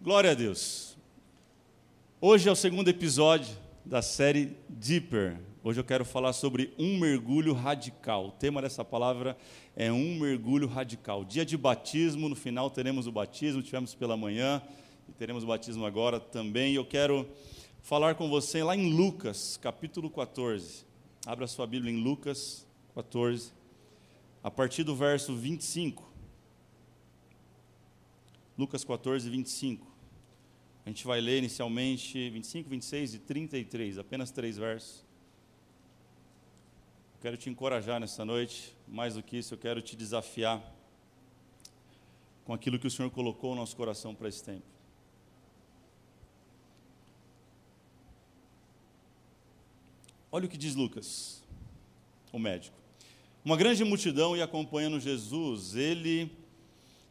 Glória a Deus. Hoje é o segundo episódio da série Deeper. Hoje eu quero falar sobre um mergulho radical. O tema dessa palavra é um mergulho radical. Dia de batismo, no final teremos o batismo, tivemos pela manhã e teremos o batismo agora também. Eu quero falar com você lá em Lucas, capítulo 14. Abra sua Bíblia em Lucas 14, a partir do verso 25. Lucas 14, 25. A gente vai ler inicialmente 25, 26 e 33, apenas três versos. Quero te encorajar nessa noite, mais do que isso, eu quero te desafiar com aquilo que o Senhor colocou no nosso coração para esse tempo. Olha o que diz Lucas, o médico. Uma grande multidão ia acompanhando Jesus, ele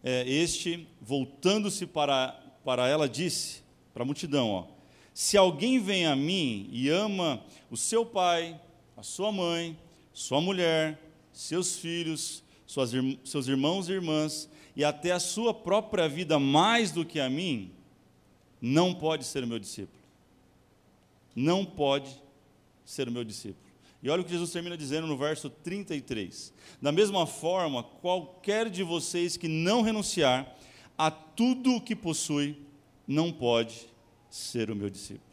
é, este, voltando-se para, para ela, disse para a multidão: ó, Se alguém vem a mim e ama o seu pai, a sua mãe, sua mulher, seus filhos, suas, seus irmãos e irmãs, e até a sua própria vida mais do que a mim, não pode ser o meu discípulo. Não pode ser o meu discípulo. E olha o que Jesus termina dizendo no verso 33. Da mesma forma, qualquer de vocês que não renunciar a tudo o que possui, não pode ser o meu discípulo.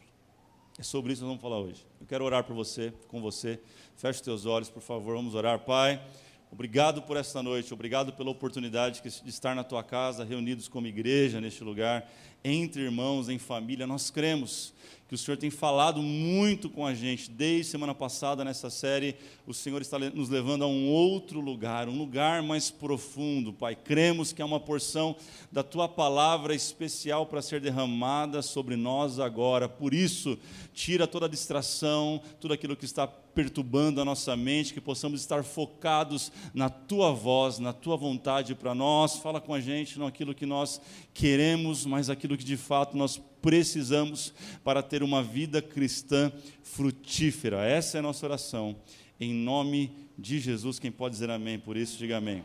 É sobre isso que nós vamos falar hoje. Eu quero orar por você, com você. Feche os teus olhos, por favor, vamos orar. Pai, obrigado por esta noite, obrigado pela oportunidade de estar na tua casa, reunidos como igreja neste lugar, entre irmãos, em família. Nós cremos que o Senhor tem falado muito com a gente. Desde semana passada, nessa série, o Senhor está nos levando a um outro lugar, um lugar mais profundo, Pai. Cremos que é uma porção da Tua palavra especial para ser derramada sobre nós agora. Por isso, tira toda a distração, tudo aquilo que está perturbando a nossa mente, que possamos estar focados na tua voz, na tua vontade para nós. Fala com a gente, não aquilo que nós queremos, mas aquilo que de fato nós precisamos para ter uma vida cristã frutífera. Essa é a nossa oração. Em nome de Jesus, quem pode dizer amém por isso, diga amém.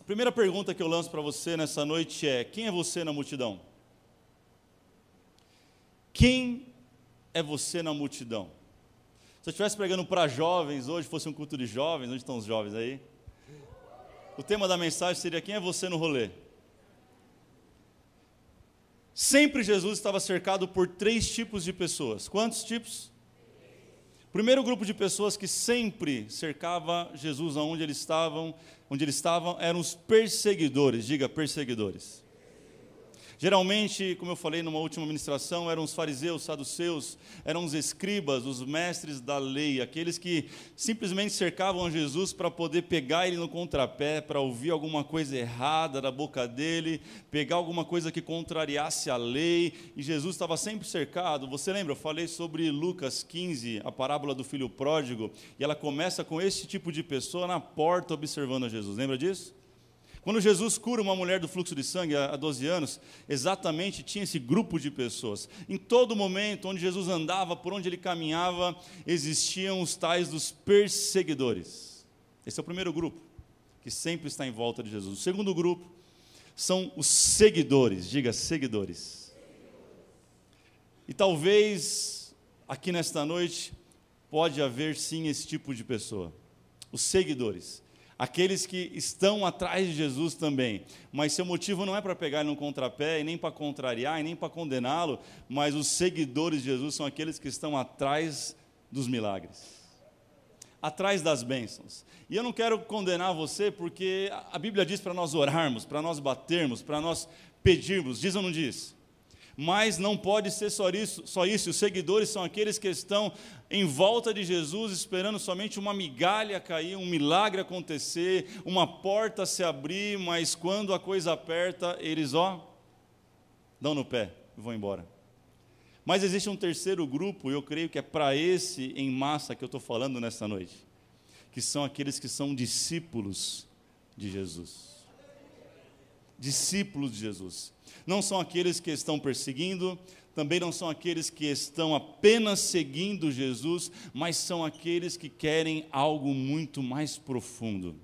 A primeira pergunta que eu lanço para você nessa noite é: quem é você na multidão? Quem é você na multidão? Se eu estivesse pregando para jovens hoje, fosse um culto de jovens, onde estão os jovens aí? O tema da mensagem seria: quem é você no rolê? Sempre Jesus estava cercado por três tipos de pessoas. Quantos tipos? Primeiro grupo de pessoas que sempre cercava Jesus aonde eles estavam, onde eles estavam, eram os perseguidores. Diga perseguidores. Geralmente, como eu falei numa última ministração, eram os fariseus, saduceus, eram os escribas, os mestres da lei, aqueles que simplesmente cercavam Jesus para poder pegar ele no contrapé, para ouvir alguma coisa errada da boca dele, pegar alguma coisa que contrariasse a lei, e Jesus estava sempre cercado. Você lembra? Eu falei sobre Lucas 15, a parábola do filho pródigo, e ela começa com esse tipo de pessoa na porta observando Jesus. Lembra disso? Quando Jesus cura uma mulher do fluxo de sangue há 12 anos, exatamente tinha esse grupo de pessoas. Em todo momento, onde Jesus andava, por onde ele caminhava, existiam os tais dos perseguidores. Esse é o primeiro grupo, que sempre está em volta de Jesus. O segundo grupo são os seguidores, diga seguidores. E talvez aqui nesta noite pode haver sim esse tipo de pessoa, os seguidores aqueles que estão atrás de Jesus também. Mas seu motivo não é para pegar no contrapé, e nem para contrariar, e nem para condená-lo, mas os seguidores de Jesus são aqueles que estão atrás dos milagres. Atrás das bênçãos. E eu não quero condenar você, porque a Bíblia diz para nós orarmos, para nós batermos, para nós pedirmos. Diz ou não diz? Mas não pode ser só isso, só isso. Os seguidores são aqueles que estão em volta de Jesus, esperando somente uma migalha cair, um milagre acontecer, uma porta se abrir, mas quando a coisa aperta, eles, ó, dão no pé e vão embora. Mas existe um terceiro grupo, eu creio que é para esse em massa que eu estou falando nessa noite, que são aqueles que são discípulos de Jesus. Discípulos de Jesus não são aqueles que estão perseguindo, também não são aqueles que estão apenas seguindo Jesus, mas são aqueles que querem algo muito mais profundo.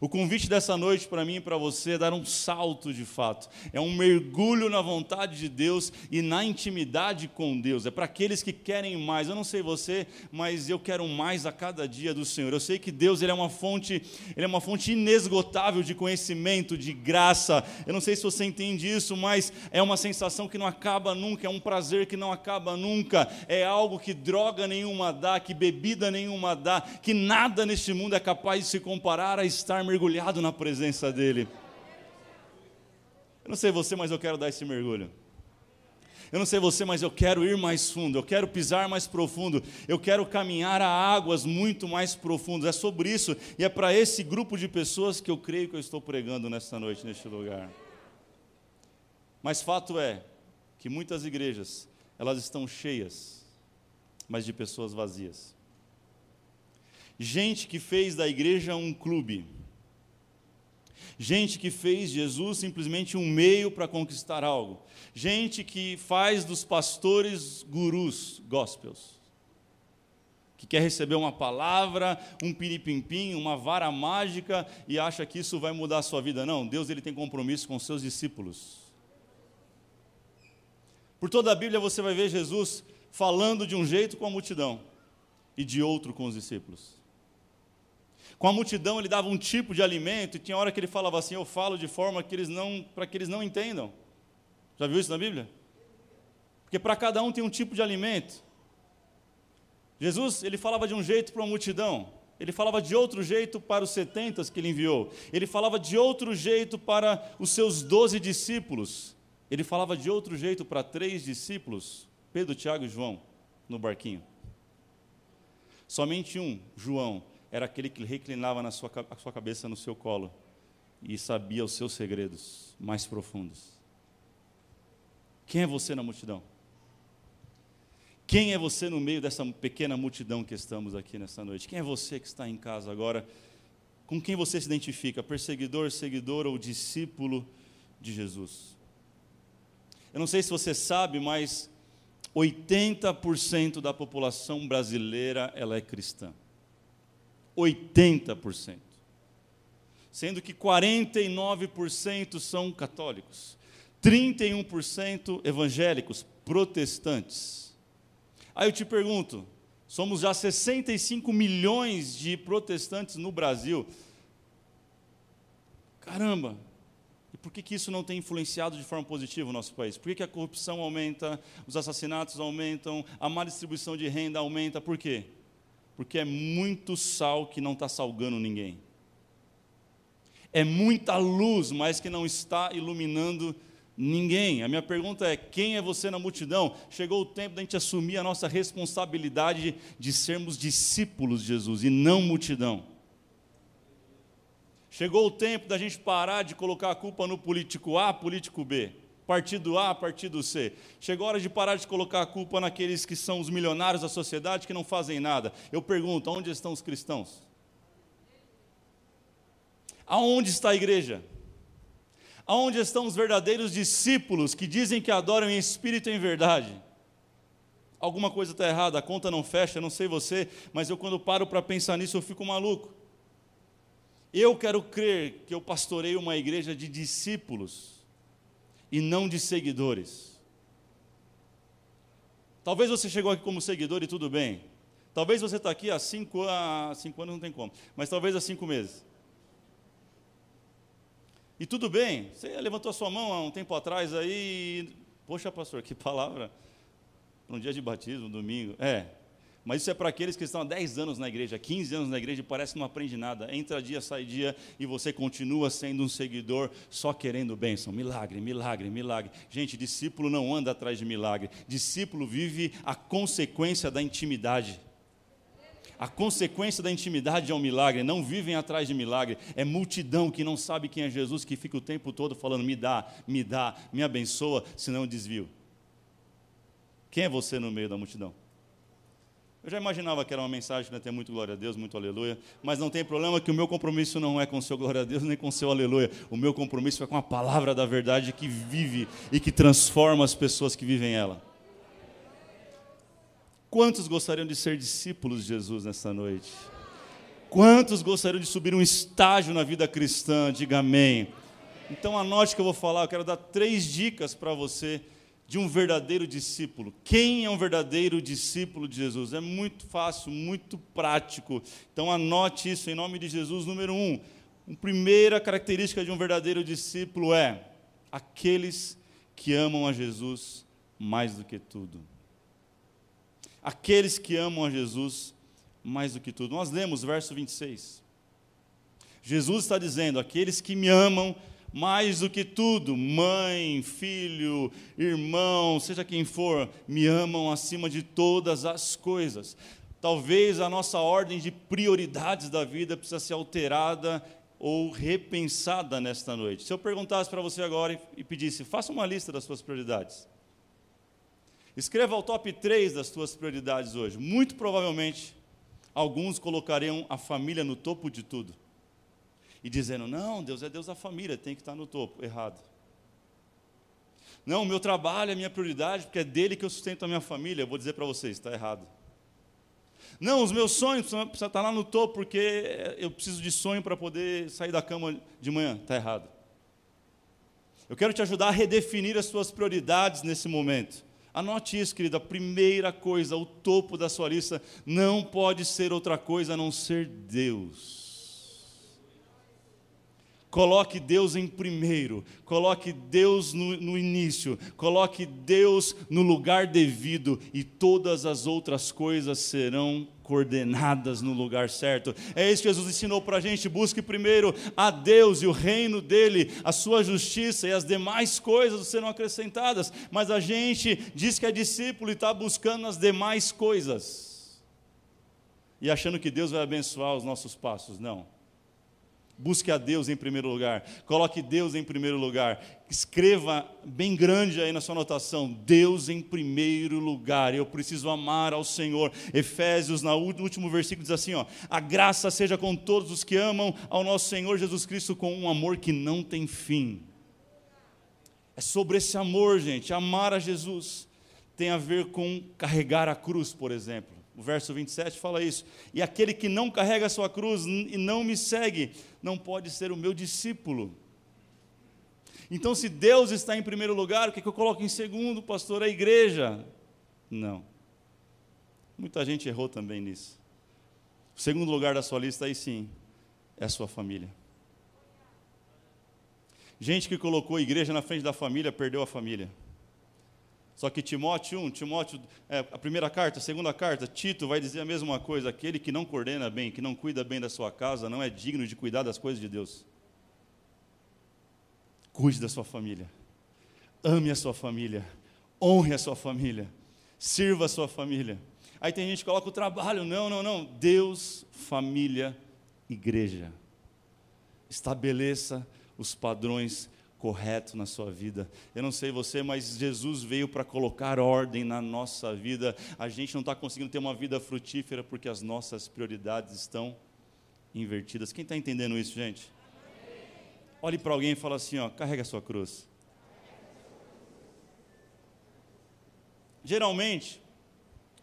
O convite dessa noite para mim e para você é dar um salto de fato, é um mergulho na vontade de Deus e na intimidade com Deus. É para aqueles que querem mais. Eu não sei você, mas eu quero mais a cada dia do Senhor. Eu sei que Deus ele é uma fonte, ele é uma fonte inesgotável de conhecimento, de graça. Eu não sei se você entende isso, mas é uma sensação que não acaba nunca, é um prazer que não acaba nunca. É algo que droga nenhuma dá, que bebida nenhuma dá, que nada neste mundo é capaz de se comparar a estar mergulhado na presença dEle. Eu não sei você, mas eu quero dar esse mergulho. Eu não sei você, mas eu quero ir mais fundo, eu quero pisar mais profundo, eu quero caminhar a águas muito mais profundas. É sobre isso e é para esse grupo de pessoas que eu creio que eu estou pregando nesta noite, neste lugar. Mas fato é que muitas igrejas, elas estão cheias, mas de pessoas vazias. Gente que fez da igreja um clube gente que fez Jesus simplesmente um meio para conquistar algo, gente que faz dos pastores gurus, gospels, que quer receber uma palavra, um piripimpim, uma vara mágica e acha que isso vai mudar a sua vida. Não, Deus ele tem compromisso com seus discípulos. Por toda a Bíblia você vai ver Jesus falando de um jeito com a multidão e de outro com os discípulos. Com a multidão ele dava um tipo de alimento e tinha hora que ele falava assim: "Eu falo de forma que eles não para que eles não entendam". Já viu isso na Bíblia? Porque para cada um tem um tipo de alimento. Jesus, ele falava de um jeito para a multidão, ele falava de outro jeito para os setentas que ele enviou, ele falava de outro jeito para os seus doze discípulos, ele falava de outro jeito para três discípulos, Pedro, Tiago e João, no barquinho. Somente um, João, era aquele que reclinava na sua, a sua cabeça no seu colo e sabia os seus segredos mais profundos. Quem é você na multidão? Quem é você no meio dessa pequena multidão que estamos aqui nessa noite? Quem é você que está em casa agora? Com quem você se identifica? Perseguidor, seguidor ou discípulo de Jesus? Eu não sei se você sabe, mas 80% da população brasileira ela é cristã. 80%. Sendo que 49% são católicos, 31% evangélicos, protestantes. Aí eu te pergunto, somos já 65 milhões de protestantes no Brasil. Caramba, e por que, que isso não tem influenciado de forma positiva o nosso país? Por que, que a corrupção aumenta, os assassinatos aumentam, a má distribuição de renda aumenta? Por quê? Porque é muito sal que não está salgando ninguém. É muita luz, mas que não está iluminando ninguém. A minha pergunta é: quem é você na multidão? Chegou o tempo da gente assumir a nossa responsabilidade de sermos discípulos de Jesus e não multidão. Chegou o tempo da gente parar de colocar a culpa no político A, político B partido A, partido C. Chegou a hora de parar de colocar a culpa naqueles que são os milionários da sociedade que não fazem nada. Eu pergunto, onde estão os cristãos? Aonde está a igreja? Aonde estão os verdadeiros discípulos que dizem que adoram em espírito e em verdade? Alguma coisa está errada, a conta não fecha, não sei você, mas eu quando paro para pensar nisso eu fico maluco. Eu quero crer que eu pastorei uma igreja de discípulos e não de seguidores. Talvez você chegou aqui como seguidor e tudo bem. Talvez você está aqui há cinco, há cinco anos, não tem como, mas talvez há cinco meses. E tudo bem, você levantou a sua mão há um tempo atrás aí, poxa pastor, que palavra, para um dia de batismo, um domingo. É, mas isso é para aqueles que estão há 10 anos na igreja, 15 anos na igreja e parece que não aprende nada. Entra dia, sai dia e você continua sendo um seguidor só querendo bênção. Milagre, milagre, milagre. Gente, discípulo não anda atrás de milagre. Discípulo vive a consequência da intimidade. A consequência da intimidade é um milagre, não vivem atrás de milagre. É multidão que não sabe quem é Jesus, que fica o tempo todo falando: me dá, me dá, me abençoa, senão eu desvio. Quem é você no meio da multidão? Eu já imaginava que era uma mensagem ia ter muito glória a Deus, muito aleluia, mas não tem problema que o meu compromisso não é com o seu glória a Deus, nem com o seu aleluia. O meu compromisso é com a palavra da verdade que vive e que transforma as pessoas que vivem ela. Quantos gostariam de ser discípulos de Jesus nessa noite? Quantos gostariam de subir um estágio na vida cristã? Diga amém. Então anote que eu vou falar, eu quero dar três dicas para você de um verdadeiro discípulo. Quem é um verdadeiro discípulo de Jesus? É muito fácil, muito prático. Então anote isso em nome de Jesus. Número um, a primeira característica de um verdadeiro discípulo é aqueles que amam a Jesus mais do que tudo. Aqueles que amam a Jesus mais do que tudo. Nós lemos verso 26. Jesus está dizendo: aqueles que me amam mais do que tudo, mãe, filho, irmão, seja quem for, me amam acima de todas as coisas. Talvez a nossa ordem de prioridades da vida precisa ser alterada ou repensada nesta noite. Se eu perguntasse para você agora e pedisse, faça uma lista das suas prioridades. Escreva o top 3 das suas prioridades hoje. Muito provavelmente, alguns colocariam a família no topo de tudo e dizendo: não, Deus é Deus da família, tem que estar no topo. Errado. Não, o meu trabalho é minha prioridade, porque é dele que eu sustento a minha família. Eu vou dizer para vocês: está errado. Não, os meus sonhos precisam estar lá no topo, porque eu preciso de sonho para poder sair da cama de manhã. Está errado. Eu quero te ajudar a redefinir as suas prioridades nesse momento. Anote isso, querida. A primeira coisa, o topo da sua lista, não pode ser outra coisa a não ser Deus. Coloque Deus em primeiro, coloque Deus no, no, início, coloque Deus no lugar devido e todas as outras coisas serão coordenadas no lugar certo. É isso que Jesus ensinou para a gente. Busque primeiro a Deus e o reino dele, a sua justiça e as demais coisas serão acrescentadas. Mas a gente diz que é discípulo e está buscando as demais coisas e achando que Deus vai abençoar os nossos passos. Não. Busque a Deus em primeiro lugar. Coloque Deus em primeiro lugar. Escreva bem grande aí na sua anotação: Deus em primeiro lugar. Eu preciso amar ao Senhor. Efésios, no último versículo, diz assim: ó, A graça seja com todos os que amam ao nosso Senhor Jesus Cristo com um amor que não tem fim. É sobre esse amor, gente. Amar a Jesus tem a ver com carregar a cruz, por exemplo. O verso 27 fala isso. E aquele que não carrega a sua cruz e não me segue, não pode ser o meu discípulo. Então, se Deus está em primeiro lugar, o que, é que eu coloco em segundo, pastor? A igreja. Não. Muita gente errou também nisso. O segundo lugar da sua lista, aí sim, é a sua família. Gente que colocou a igreja na frente da família, perdeu a família. Só que Timóteo 1, Timóteo, é, a primeira carta, a segunda carta, Tito vai dizer a mesma coisa: aquele que não coordena bem, que não cuida bem da sua casa, não é digno de cuidar das coisas de Deus. Cuide da sua família, ame a sua família, honre a sua família, sirva a sua família. Aí tem gente que coloca o trabalho, não, não, não. Deus, família, igreja. Estabeleça os padrões correto na sua vida. Eu não sei você, mas Jesus veio para colocar ordem na nossa vida. A gente não está conseguindo ter uma vida frutífera porque as nossas prioridades estão invertidas. Quem está entendendo isso, gente? Olhe para alguém e fala assim: ó, carrega a sua cruz. Geralmente,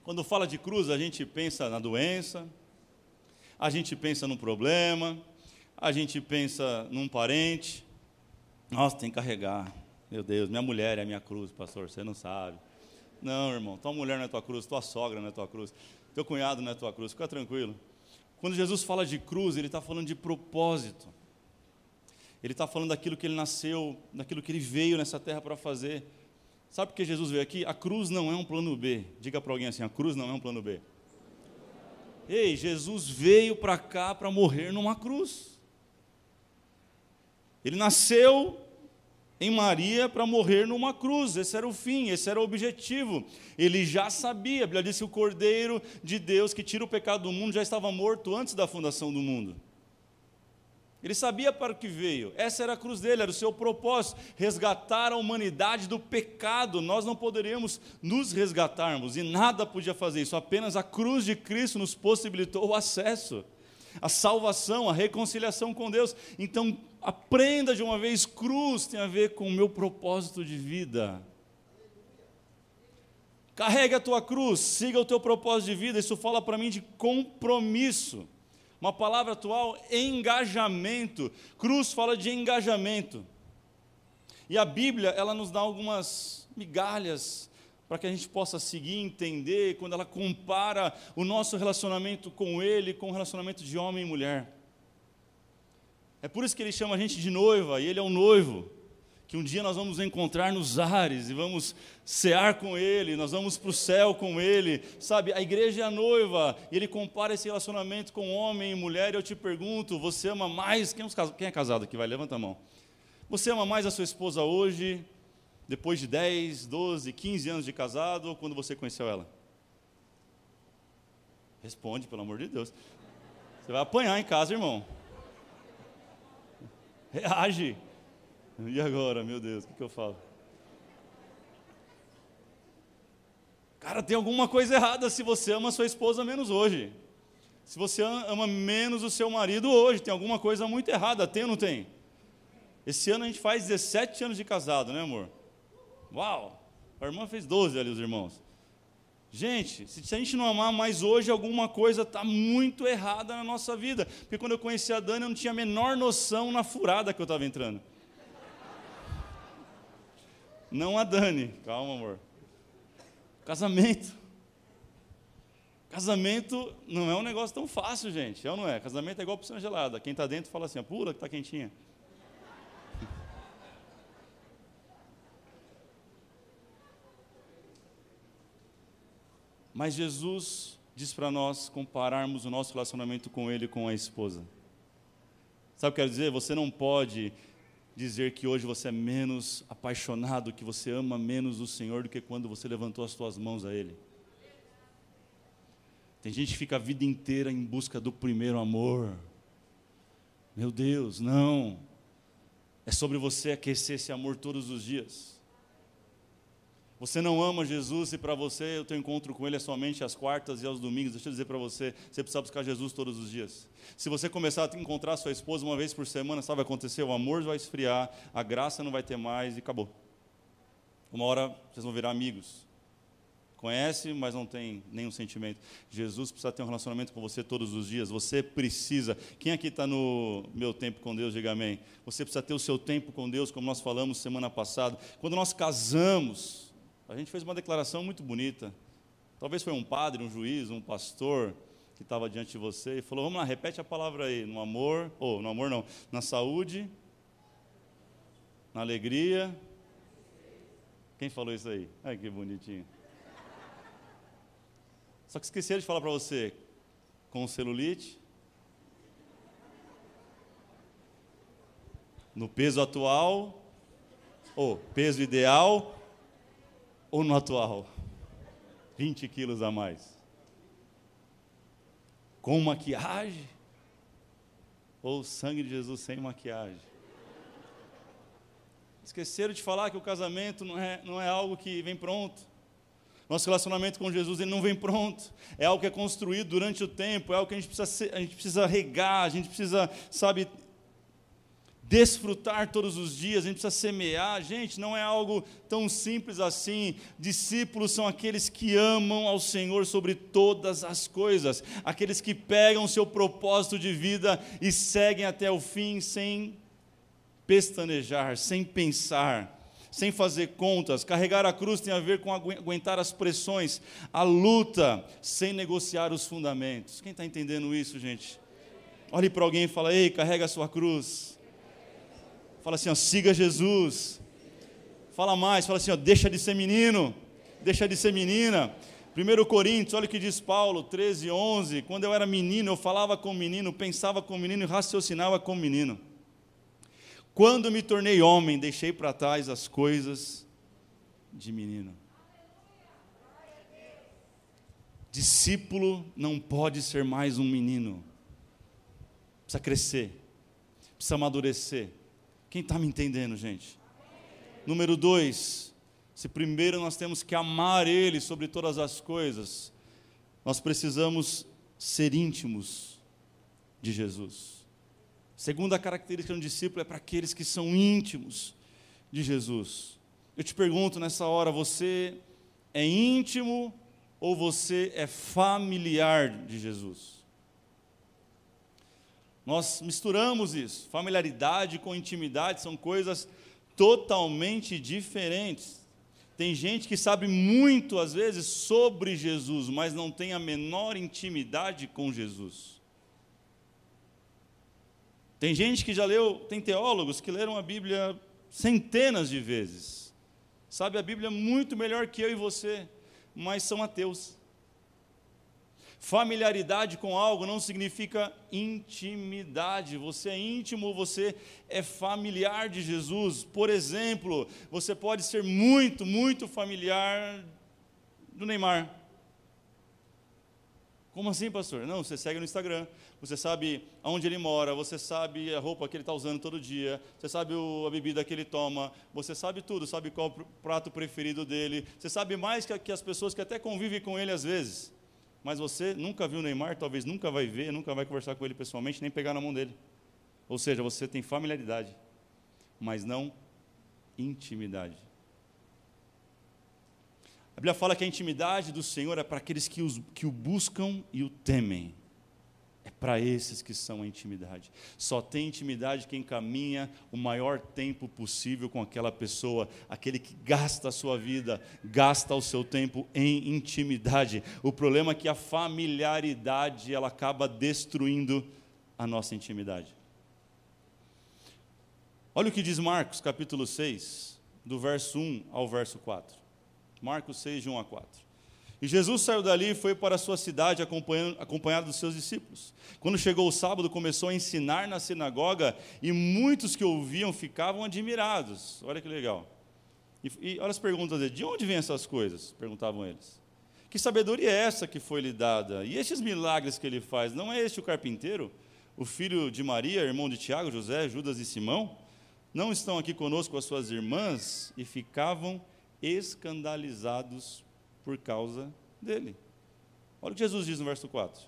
quando fala de cruz, a gente pensa na doença, a gente pensa no problema, a gente pensa num parente, nossa, tem que carregar. Meu Deus, minha mulher é a minha cruz, pastor, você não sabe. Não, irmão, tua mulher não é tua cruz, tua sogra não é tua cruz, teu cunhado não é tua cruz, fica tranquilo. Quando Jesus fala de cruz, ele está falando de propósito. Ele está falando daquilo que ele nasceu, daquilo que ele veio nessa terra para fazer. Sabe por que Jesus veio aqui? A cruz não é um plano B. Diga para alguém assim: a cruz não é um plano B. Ei, Jesus veio para cá para morrer numa cruz. Ele nasceu em Maria para morrer numa cruz, esse era o fim, esse era o objetivo. Ele já sabia, a Bíblia diz que o Cordeiro de Deus que tira o pecado do mundo já estava morto antes da fundação do mundo. Ele sabia para o que veio, essa era a cruz dele, era o seu propósito, resgatar a humanidade do pecado. Nós não poderíamos nos resgatarmos e nada podia fazer isso, apenas a cruz de Cristo nos possibilitou o acesso a salvação, a reconciliação com Deus. Então, aprenda de uma vez: cruz tem a ver com o meu propósito de vida. Carregue a tua cruz, siga o teu propósito de vida. Isso fala para mim de compromisso. Uma palavra atual, engajamento. Cruz fala de engajamento. E a Bíblia, ela nos dá algumas migalhas para que a gente possa seguir, entender, quando ela compara o nosso relacionamento com Ele com o relacionamento de homem e mulher. É por isso que Ele chama a gente de noiva, e Ele é o noivo que um dia nós vamos encontrar nos ares e vamos cear com Ele, nós vamos para o céu com Ele, sabe? A igreja é a noiva, e Ele compara esse relacionamento com homem e mulher, e eu te pergunto: você ama mais? Quem, quem é casado aqui? Vai, levanta a mão. Você ama mais a sua esposa hoje, depois de 10, 12, 15 anos de casado, ou quando você conheceu ela? Responde, pelo amor de Deus. Você vai apanhar em casa, irmão. Reage. E agora, meu Deus, o que, que eu falo? Cara, tem alguma coisa errada se você ama sua esposa menos hoje. Se você ama menos o seu marido hoje, tem alguma coisa muito errada, tem ou não tem? Esse ano a gente faz 17 anos de casado, né, amor? Uau! A irmã fez 12 ali, os irmãos. Gente, se a gente não amar mais hoje, alguma coisa está muito errada na nossa vida. Porque quando eu conheci a Dani, eu não tinha a menor noção na furada que eu estava entrando. Não a Dani. Calma, amor. Casamento. Casamento não é um negócio tão fácil, gente. É ou não é? Casamento é igual piscina gelada. Quem está dentro fala assim, pula que está quentinha. Mas Jesus diz para nós compararmos o nosso relacionamento com Ele com a esposa. Sabe o que eu quero dizer? Você não pode dizer que hoje você é menos apaixonado, que você ama menos o Senhor do que quando você levantou as suas mãos a Ele. Tem gente que fica a vida inteira em busca do primeiro amor. Meu Deus, não. É sobre você aquecer esse amor todos os dias. Você não ama Jesus e para você o teu encontro com Ele é somente às quartas e aos domingos. Deixa eu dizer para você, você precisa buscar Jesus todos os dias. Se você começar a encontrar sua esposa uma vez por semana, sabe o que vai acontecer? O amor vai esfriar, a graça não vai ter mais e acabou. Uma hora vocês vão virar amigos. Conhece, mas não tem nenhum sentimento. Jesus precisa ter um relacionamento com você todos os dias. Você precisa. Quem aqui está no meu tempo com Deus, diga amém. Você precisa ter o seu tempo com Deus, como nós falamos semana passada. Quando nós casamos, a gente fez uma declaração muito bonita. Talvez foi um padre, um juiz, um pastor que estava diante de você e falou: Vamos lá, repete a palavra aí. No amor, ou no amor não, na saúde, na alegria. Quem falou isso aí? Ai, que bonitinho. Só que esqueceram de falar para você: com celulite, no peso atual, ou peso ideal, ou no atual? 20 quilos a mais. Com maquiagem? Ou sangue de Jesus sem maquiagem? Esqueceram de falar que o casamento não é, não é algo que vem pronto. Nosso relacionamento com Jesus ele não vem pronto. É algo que é construído durante o tempo, é algo que a gente precisa, a gente precisa regar, a gente precisa, sabe, desfrutar todos os dias, a gente precisa semear. Gente, não é algo tão simples assim. Discípulos são aqueles que amam ao Senhor sobre todas as coisas, aqueles que pegam seu propósito de vida e seguem até o fim sem pestanejar, sem pensar. Sem fazer contas, carregar a cruz tem a ver com aguentar as pressões, a luta, sem negociar os fundamentos. Quem está entendendo isso, gente? Olhe para alguém e fala: Ei, carrega a sua cruz. Fala assim, ó, siga Jesus. Fala mais, fala assim, ó, deixa de ser menino, deixa de ser menina. 1 Coríntios, olha o que diz Paulo, 13, 11. Quando eu era menino, eu falava com menino, pensava com menino e raciocinava com menino. Quando me tornei homem, deixei para trás as coisas de menino. Discípulo não pode ser mais um menino. Precisa crescer, precisa amadurecer, quem está me entendendo, gente? Número dois, se primeiro nós temos que amar Ele sobre todas as coisas, nós precisamos ser íntimos de Jesus. Segunda característica de um discípulo é para aqueles que são íntimos de Jesus. Eu te pergunto nessa hora, você é íntimo ou você é familiar de Jesus? Nós misturamos isso. Familiaridade com intimidade são coisas totalmente diferentes. Tem gente que sabe muito, às vezes, sobre Jesus, mas não tem a menor intimidade com Jesus. Tem gente que já leu, tem teólogos que leram a Bíblia centenas de vezes, sabe a Bíblia muito melhor que eu e você, mas são ateus. Familiaridade com algo não significa intimidade. Você é íntimo, você é familiar de Jesus. Por exemplo, você pode ser muito, muito familiar do Neymar. Como assim, pastor? Não, você segue no Instagram, você sabe aonde ele mora, você sabe a roupa que ele está usando todo dia, você sabe o, a bebida que ele toma, você sabe tudo, sabe qual o prato preferido dele, você sabe mais que, que as pessoas que até convivem com ele às vezes mas você nunca viu o Neymar, talvez nunca vai ver, nunca vai conversar com ele pessoalmente, nem pegar na mão dele. Ou seja, você tem familiaridade, mas não intimidade. A Bíblia fala que a intimidade do Senhor é para aqueles que, os, que o buscam e o temem. É para esses que são a intimidade. Só tem intimidade quem caminha o maior tempo possível com aquela pessoa, aquele que gasta a sua vida, gasta o seu tempo em intimidade. O problema é que a familiaridade ela acaba destruindo a nossa intimidade. Olha o que diz Marcos, capítulo 6, do verso 1 ao verso 4. Marcos 6, de 1 a 4. E Jesus saiu dali e foi para a sua cidade acompanhado dos seus discípulos. Quando chegou o sábado, começou a ensinar na sinagoga e muitos que ouviam ficavam admirados. Olha que legal. E, e olha as perguntas dele: de onde vêm essas coisas? perguntavam eles. Que sabedoria é essa que foi lhe dada? E estes milagres que ele faz? Não é este o carpinteiro, o filho de Maria, irmão de Tiago, José, Judas e Simão? Não estão aqui conosco as suas irmãs? E ficavam escandalizados por causa dele. Olha o que Jesus diz no verso 4.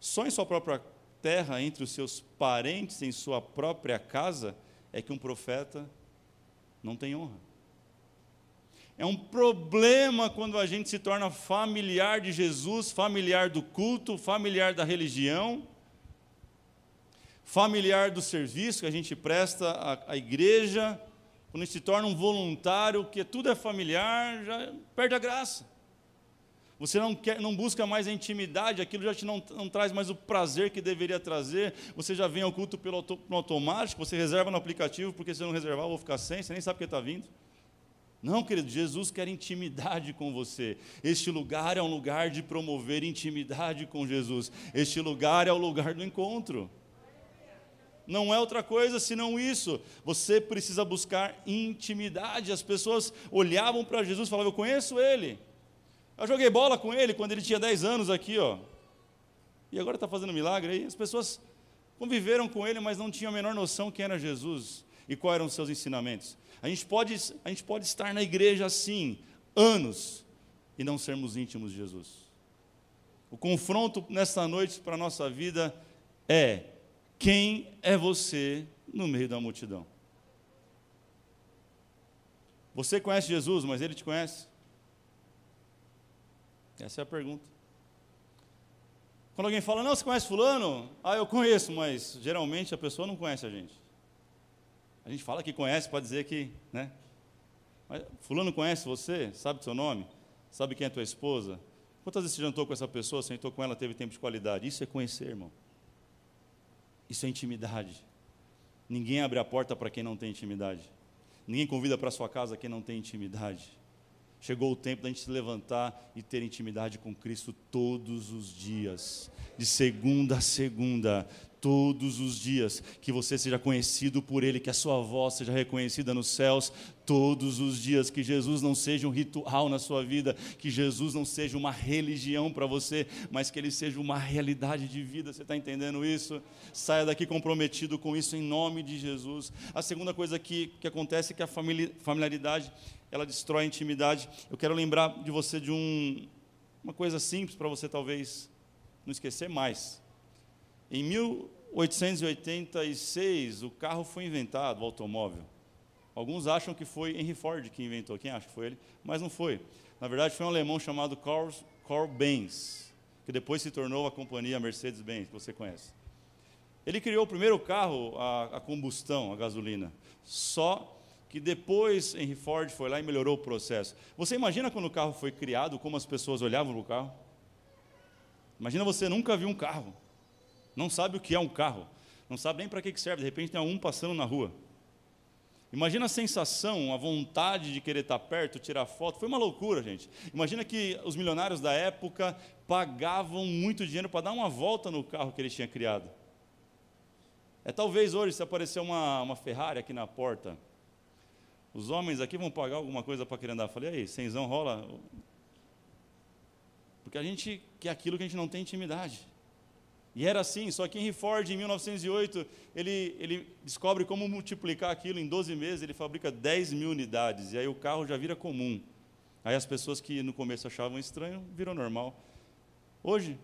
Só em sua própria terra, entre os seus parentes, em sua própria casa, é que um profeta não tem honra. É um problema quando a gente se torna familiar de Jesus, familiar do culto, familiar da religião, familiar do serviço que a gente presta à, à igreja, quando se torna um voluntário, que tudo é familiar, já perde a graça. Você não, quer, não busca mais a intimidade, aquilo já te não, não traz mais o prazer que deveria trazer. Você já vem ao culto pelo automático, você reserva no aplicativo, porque se não reservar, eu vou ficar sem, você nem sabe que está vindo. Não, querido, Jesus quer intimidade com você. Este lugar é um lugar de promover intimidade com Jesus. Este lugar é o lugar do encontro. Não é outra coisa senão isso. Você precisa buscar intimidade. As pessoas olhavam para Jesus e falavam: Eu conheço ele. Eu joguei bola com ele quando ele tinha 10 anos aqui, ó. E agora está fazendo milagre aí. As pessoas conviveram com ele, mas não tinham a menor noção quem era Jesus e quais eram os seus ensinamentos. A gente pode, a gente pode estar na igreja assim, anos, e não sermos íntimos de Jesus. O confronto nesta noite para a nossa vida é: quem é você no meio da multidão? Você conhece Jesus, mas ele te conhece? Essa é a pergunta. Quando alguém fala, não, você conhece fulano? Ah, eu conheço, mas geralmente a pessoa não conhece a gente. A gente fala que conhece, pode dizer que, né? Mas fulano conhece você? Sabe seu nome? Sabe quem é tua esposa? Quantas vezes você jantou com essa pessoa, sentou com ela, teve tempo de qualidade? Isso é conhecer, irmão. Isso é intimidade. Ninguém abre a porta para quem não tem intimidade. Ninguém convida para sua casa quem não tem intimidade. Chegou o tempo da gente se levantar e ter intimidade com Cristo todos os dias, de segunda a segunda, todos os dias, que você seja conhecido por Ele, que a sua voz seja reconhecida nos céus todos os dias, que Jesus não seja um ritual na sua vida, que Jesus não seja uma religião para você, mas que Ele seja uma realidade de vida, você está entendendo isso? Saia daqui comprometido com isso em nome de Jesus. A segunda coisa que, que acontece é que a familiaridade ela destrói a intimidade. Eu quero lembrar de você de um, uma coisa simples para você talvez não esquecer mais. Em 1886, o carro foi inventado, o automóvel. Alguns acham que foi Henry Ford que inventou, quem acha que foi ele? Mas não foi. Na verdade, foi um alemão chamado Carl, Carl Benz, que depois se tornou a companhia Mercedes-Benz, que você conhece. Ele criou o primeiro carro a, a combustão, a gasolina. Só que depois Henry Ford foi lá e melhorou o processo. Você imagina quando o carro foi criado, como as pessoas olhavam para o carro? Imagina você nunca viu um carro, não sabe o que é um carro, não sabe nem para que serve, de repente tem algum passando na rua. Imagina a sensação, a vontade de querer estar perto, tirar foto. Foi uma loucura, gente. Imagina que os milionários da época pagavam muito dinheiro para dar uma volta no carro que ele tinha criado. É talvez hoje, se aparecer uma, uma Ferrari aqui na porta, os homens aqui vão pagar alguma coisa para querer andar. Falei, aí, cenzão rola? Porque a gente quer aquilo que a gente não tem intimidade. E era assim, só que Henry Ford, em 1908, ele, ele descobre como multiplicar aquilo em 12 meses, ele fabrica 10 mil unidades, e aí o carro já vira comum. Aí as pessoas que no começo achavam estranho, viram normal. Hoje,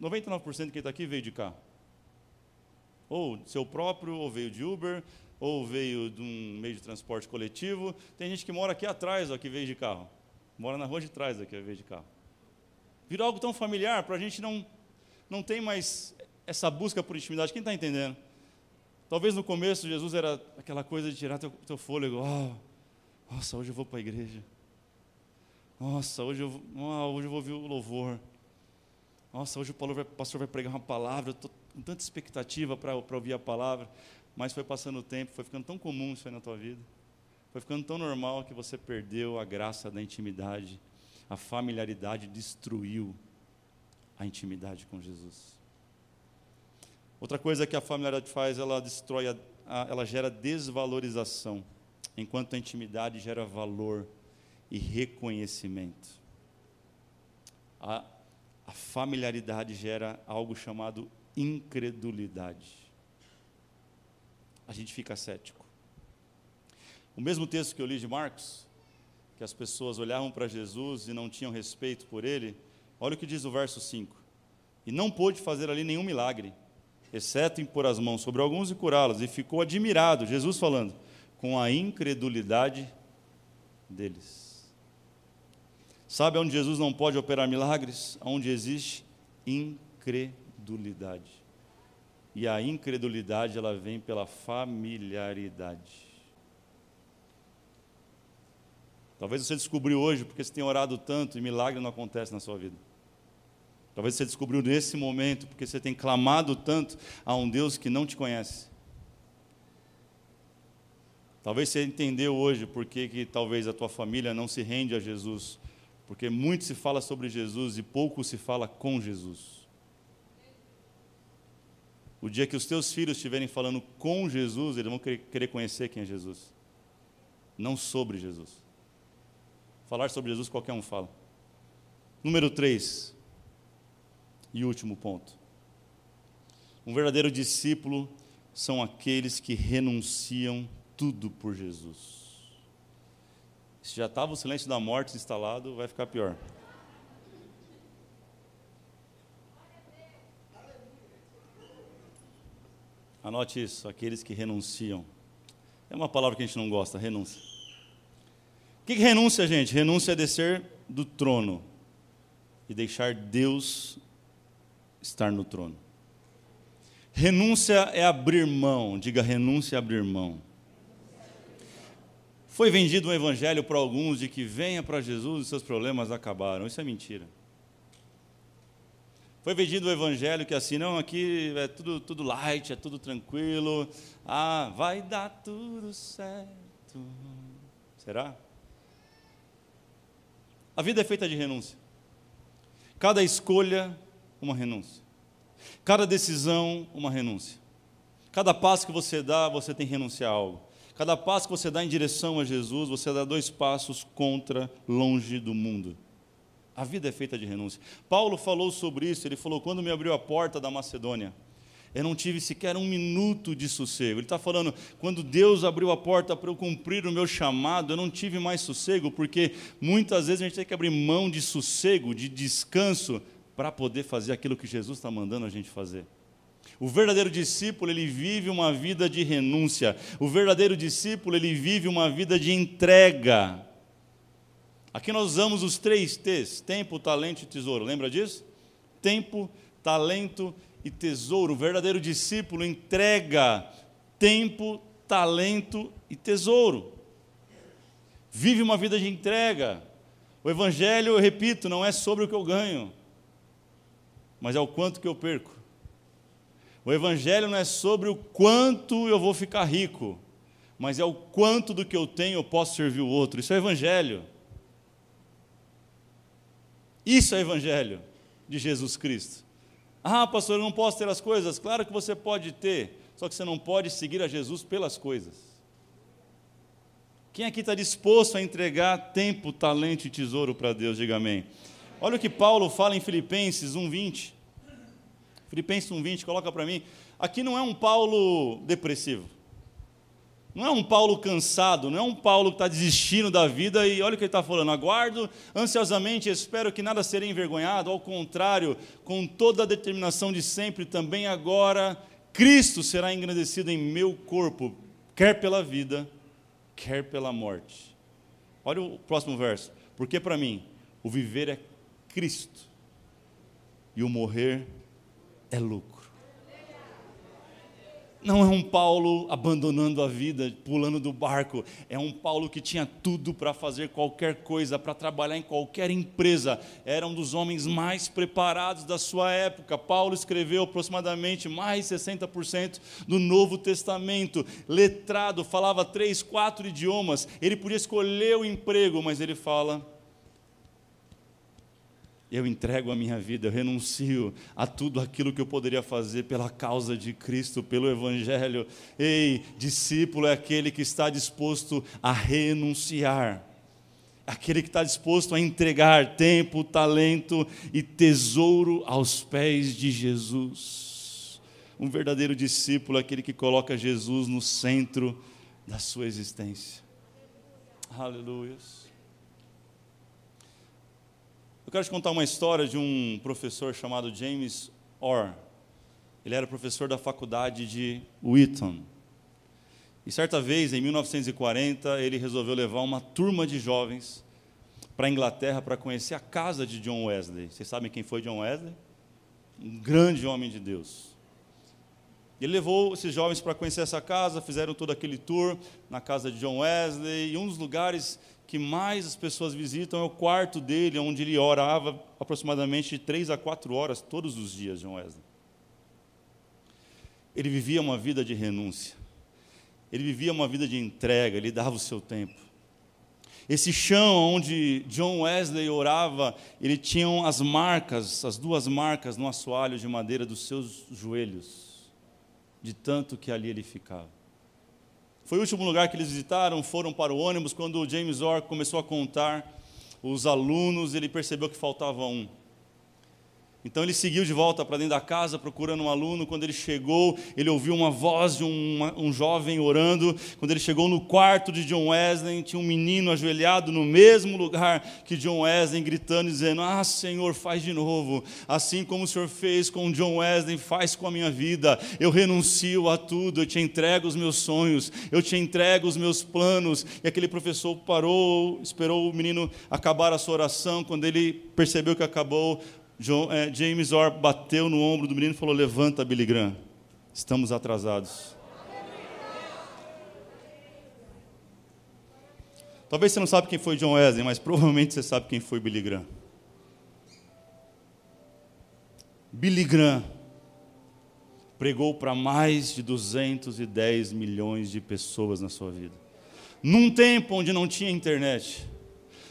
99% de quem está aqui veio de carro. Ou seu próprio, ou veio de Uber, ou veio de um meio de transporte coletivo. Tem gente que mora aqui atrás, ó, que veio de carro. Mora na rua de trás aqui, veio de carro. Virou algo tão familiar para a gente não não tem mais essa busca por intimidade. Quem está entendendo? Talvez no começo Jesus era aquela coisa de tirar teu, teu fôlego. Oh, nossa, hoje eu vou para a igreja. Nossa, hoje eu, oh, hoje eu vou ouvir o louvor. Nossa, hoje o pastor vai pregar uma palavra. Eu estou com tanta expectativa para ouvir a palavra. Mas foi passando o tempo, foi ficando tão comum isso aí na tua vida. Foi ficando tão normal que você perdeu a graça da intimidade. A familiaridade destruiu a intimidade com Jesus. Outra coisa que a familiaridade faz, ela destrói, a, a, ela gera desvalorização, enquanto a intimidade gera valor e reconhecimento. A, a familiaridade gera algo chamado incredulidade. A gente fica cético. O mesmo texto que eu li de Marcos, que as pessoas olhavam para Jesus e não tinham respeito por ele, Olha o que diz o verso 5. E não pôde fazer ali nenhum milagre, exceto impor as mãos sobre alguns e curá-los, e ficou admirado, Jesus falando, com a incredulidade deles. Sabe onde Jesus não pode operar milagres? Onde existe incredulidade. E a incredulidade ela vem pela familiaridade. Talvez você descobriu hoje porque você tem orado tanto e milagre não acontece na sua vida. Talvez você descobriu nesse momento, porque você tem clamado tanto a um Deus que não te conhece. Talvez você entendeu hoje porque que talvez a tua família não se rende a Jesus, porque muito se fala sobre Jesus e pouco se fala com Jesus. O dia que os teus filhos estiverem falando com Jesus, eles vão querer conhecer quem é Jesus, não sobre Jesus. Falar sobre Jesus qualquer um fala. Número 3, e último ponto. Um verdadeiro discípulo são aqueles que renunciam tudo por Jesus. Se já estava o silêncio da morte instalado, vai ficar pior. Anote isso, aqueles que renunciam. É uma palavra que a gente não gosta, renúncia. O que, que renúncia, gente? Renúncia é descer do trono e deixar Deus estar no trono. Renúncia é abrir mão, diga renúncia é abrir mão. Foi vendido um evangelho para alguns de que venha para Jesus e seus problemas acabaram. Isso é mentira. Foi vendido o um evangelho que assim, não, aqui é tudo, tudo light, é tudo tranquilo. Ah, vai dar tudo certo. Será? A vida é feita de renúncia. Cada escolha uma renúncia. Cada decisão, uma renúncia. Cada passo que você dá, você tem que renunciar a algo. Cada passo que você dá em direção a Jesus, você dá dois passos contra, longe do mundo. A vida é feita de renúncia. Paulo falou sobre isso, ele falou: quando me abriu a porta da Macedônia, eu não tive sequer um minuto de sossego. Ele está falando, quando Deus abriu a porta para eu cumprir o meu chamado, eu não tive mais sossego, porque muitas vezes a gente tem que abrir mão de sossego, de descanso, para poder fazer aquilo que Jesus está mandando a gente fazer. O verdadeiro discípulo, ele vive uma vida de renúncia. O verdadeiro discípulo, ele vive uma vida de entrega. Aqui nós usamos os três T's: tempo, talento e tesouro. Lembra disso? Tempo, talento e tesouro. O verdadeiro discípulo entrega tempo, talento e tesouro. Vive uma vida de entrega. O Evangelho, eu repito, não é sobre o que eu ganho, mas é o quanto que eu perco. O Evangelho não é sobre o quanto eu vou ficar rico, mas é o quanto do que eu tenho eu posso servir o outro. Isso é Evangelho. Isso é Evangelho de Jesus Cristo. Ah, pastor, eu não posso ter as coisas. Claro que você pode ter, só que você não pode seguir a Jesus pelas coisas. Quem aqui está disposto a entregar tempo, talento e tesouro para Deus? Diga amém. Olha o que Paulo fala em Filipenses 1,20. Filipenses 1,20, coloca para mim. Aqui não é um Paulo depressivo. Não é um Paulo cansado, não é um Paulo que está desistindo da vida e olha o que ele está falando. Aguardo ansiosamente, espero que nada será envergonhado, ao contrário, com toda a determinação de sempre, também agora, Cristo será engrandecido em meu corpo, quer pela vida, quer pela morte. Olha o próximo verso. Porque para mim, o viver é Cristo e o morrer é lucro. Não é um Paulo abandonando a vida, pulando do barco. É um Paulo que tinha tudo para fazer qualquer coisa, para trabalhar em qualquer empresa. Era um dos homens mais preparados da sua época. Paulo escreveu aproximadamente mais 60% do Novo Testamento. Letrado, falava três, quatro idiomas. Ele podia escolher o emprego, mas ele fala eu entrego a minha vida, eu renuncio a tudo aquilo que eu poderia fazer pela causa de Cristo, pelo Evangelho. Ei, discípulo é aquele que está disposto a renunciar, aquele que está disposto a entregar tempo, talento e tesouro aos pés de Jesus. Um verdadeiro discípulo é aquele que coloca Jesus no centro da sua existência. Aleluia. Eu quero te contar uma história de um professor chamado James Orr. Ele era professor da faculdade de Wheaton. E certa vez, em 1940, ele resolveu levar uma turma de jovens para a Inglaterra para conhecer a casa de John Wesley. Vocês sabem quem foi John Wesley? Um grande homem de Deus. Ele levou esses jovens para conhecer essa casa, fizeram todo aquele tour na casa de John Wesley, e um dos lugares que mais as pessoas visitam é o quarto dele, onde ele orava aproximadamente de três a quatro horas todos os dias, John Wesley. Ele vivia uma vida de renúncia. Ele vivia uma vida de entrega, ele dava o seu tempo. Esse chão onde John Wesley orava, ele tinha as marcas, as duas marcas no assoalho de madeira dos seus joelhos, de tanto que ali ele ficava. Foi o último lugar que eles visitaram, foram para o ônibus. Quando o James Orr começou a contar os alunos, ele percebeu que faltava um. Então ele seguiu de volta para dentro da casa procurando um aluno. Quando ele chegou, ele ouviu uma voz de um, um, jovem orando. Quando ele chegou no quarto de John Wesley, tinha um menino ajoelhado no mesmo lugar que John Wesley, gritando, dizendo: Ah, Senhor, faz de novo. Assim como o Senhor fez com John Wesley, faz com a minha vida. Eu renuncio a tudo, eu te entrego os meus sonhos, eu te entrego os meus planos. E aquele professor parou, esperou o menino acabar a sua oração. Quando ele percebeu que acabou, John, é, James Orr bateu no ombro do menino e falou: Levanta, Billy Graham, estamos atrasados. Talvez você não sabe quem foi John Wesley, mas provavelmente você sabe quem foi Billy Graham. Billy Graham pregou para mais de 210 milhões de pessoas na sua vida. Num tempo onde não tinha internet,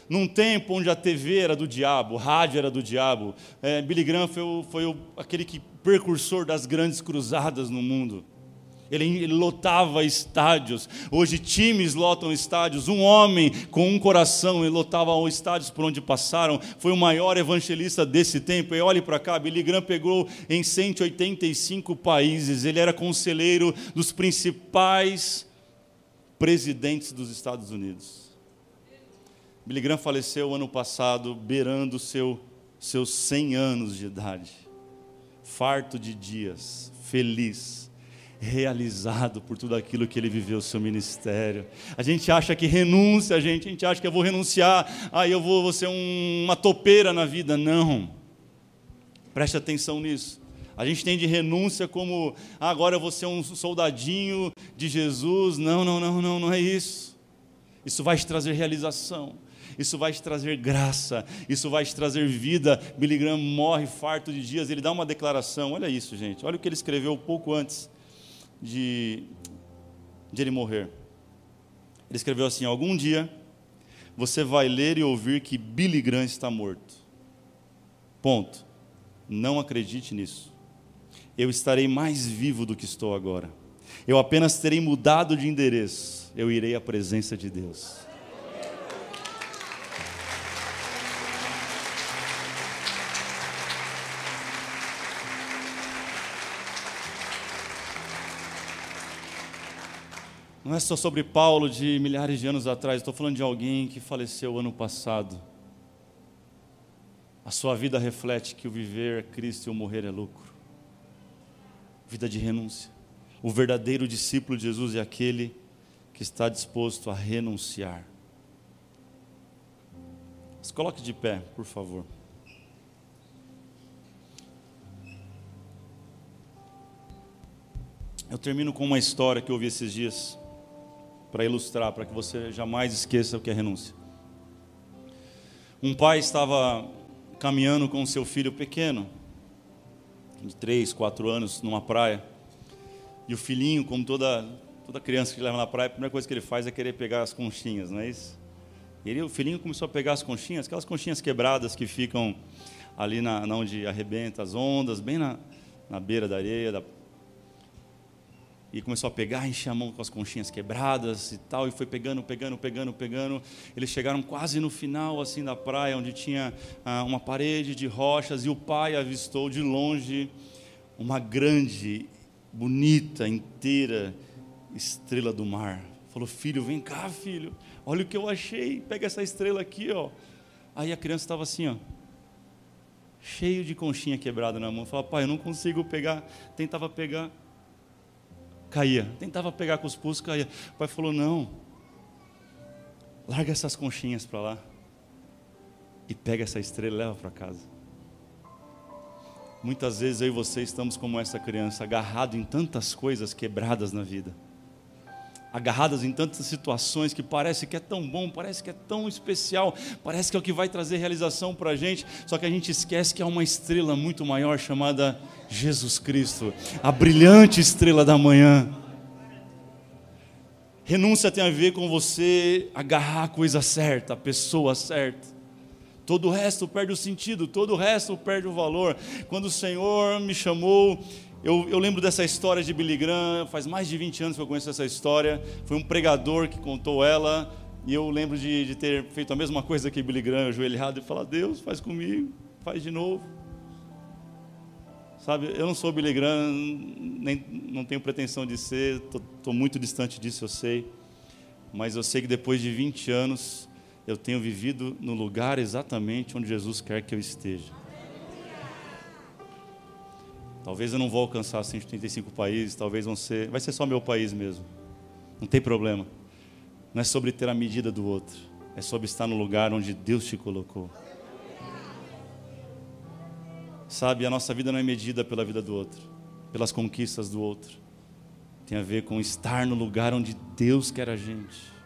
num tempo onde a TV era do diabo, o rádio era do diabo. É, Billy Graham foi, o, foi o, aquele que precursor das grandes cruzadas no mundo. Ele, ele, lotava estádios. Hoje times lotam estádios. Um homem com um coração ele lotava os estádios por onde passaram. Foi o maior evangelista desse tempo. E olhe para cá, Billy Graham pegou em 185 países. Ele era conselheiro dos principais presidentes dos Estados Unidos. Billy Graham faleceu ano passado, beirando seu, seus 100 anos de idade. Farto de dias, feliz, realizado por tudo aquilo que ele viveu, seu ministério. A gente acha que renúncia, a gente, a gente acha que eu vou renunciar, aí eu vou, vou ser um, uma topeira na vida. Não. Preste atenção nisso. A gente tem de renúncia como ah, agora eu vou ser um soldadinho de Jesus. Não, não, não, não, não é isso. Isso vai te trazer realização. Isso vai te trazer graça, isso vai te trazer vida. Billy Graham morre farto de dias, ele dá uma declaração. Olha isso, gente. Olha o que ele escreveu pouco antes de, de ele morrer. Ele escreveu assim: Algum dia você vai ler e ouvir que Billy Graham está morto. Ponto. Não acredite nisso. Eu estarei mais vivo do que estou agora. Eu apenas terei mudado de endereço. Eu irei à presença de Deus. Não é só sobre Paulo de milhares de anos atrás, estou falando de alguém que faleceu ano passado. A sua vida reflete que o viver é Cristo e o morrer é lucro. Vida de renúncia. O verdadeiro discípulo de Jesus é aquele que está disposto a renunciar. Se coloque de pé, por favor. Eu termino com uma história que eu ouvi esses dias para ilustrar, para que você jamais esqueça o que é renúncia. Um pai estava caminhando com seu filho pequeno, de 3, 4 anos, numa praia. E o filhinho, como toda, toda criança que leva na praia, a primeira coisa que ele faz é querer pegar as conchinhas, não é isso? E ele, o filhinho começou a pegar as conchinhas, aquelas conchinhas quebradas que ficam ali na, na onde arrebenta as ondas, bem na, na beira da areia, da, e começou a pegar, encher a mão com as conchinhas quebradas e tal, e foi pegando, pegando, pegando, pegando. Eles chegaram quase no final assim da praia, onde tinha ah, uma parede de rochas, e o pai avistou de longe uma grande, bonita, inteira estrela do mar. Falou: "Filho, vem cá, filho. Olha o que eu achei. Pega essa estrela aqui, ó." Aí a criança estava assim, ó, cheio de conchinha quebrada na mão. Falava: "Pai, eu não consigo pegar." Tentava pegar caía. Tentava pegar com os pulsos, caía. O pai falou: Não, larga essas conchinhas para lá e pega essa estrela e leva para casa. Muitas vezes eu e você estamos como essa criança, agarrado em tantas coisas quebradas na vida agarradas em tantas situações que parece que é tão bom, parece que é tão especial, parece que é o que vai trazer realização para a gente, só que a gente esquece que há uma estrela muito maior chamada Jesus Cristo, a brilhante estrela da manhã. Renúncia tem a ver com você agarrar a coisa certa, a pessoa certa. Todo o resto perde o sentido, todo o resto perde o valor. Quando o Senhor me chamou, eu, eu, lembro dessa história de Billy Graham, faz mais de 20 anos que eu conheço essa história. Foi um pregador que contou ela, e eu lembro de, de ter feito a mesma coisa que Billy Graham, ajoelhado, e falar: Deus, faz comigo, faz de novo. Sabe, eu não sou Billy Graham, nem, não tenho pretensão de ser, estou muito distante disso, eu sei. Mas eu sei que depois de 20 anos, eu tenho vivido no lugar exatamente onde Jesus quer que eu esteja. Talvez eu não vou alcançar 135 países, talvez vão ser, vai ser só meu país mesmo. Não tem problema. Não é sobre ter a medida do outro, é sobre estar no lugar onde Deus te colocou. Sabe, a nossa vida não é medida pela vida do outro, pelas conquistas do outro. Tem a ver com estar no lugar onde Deus quer a gente.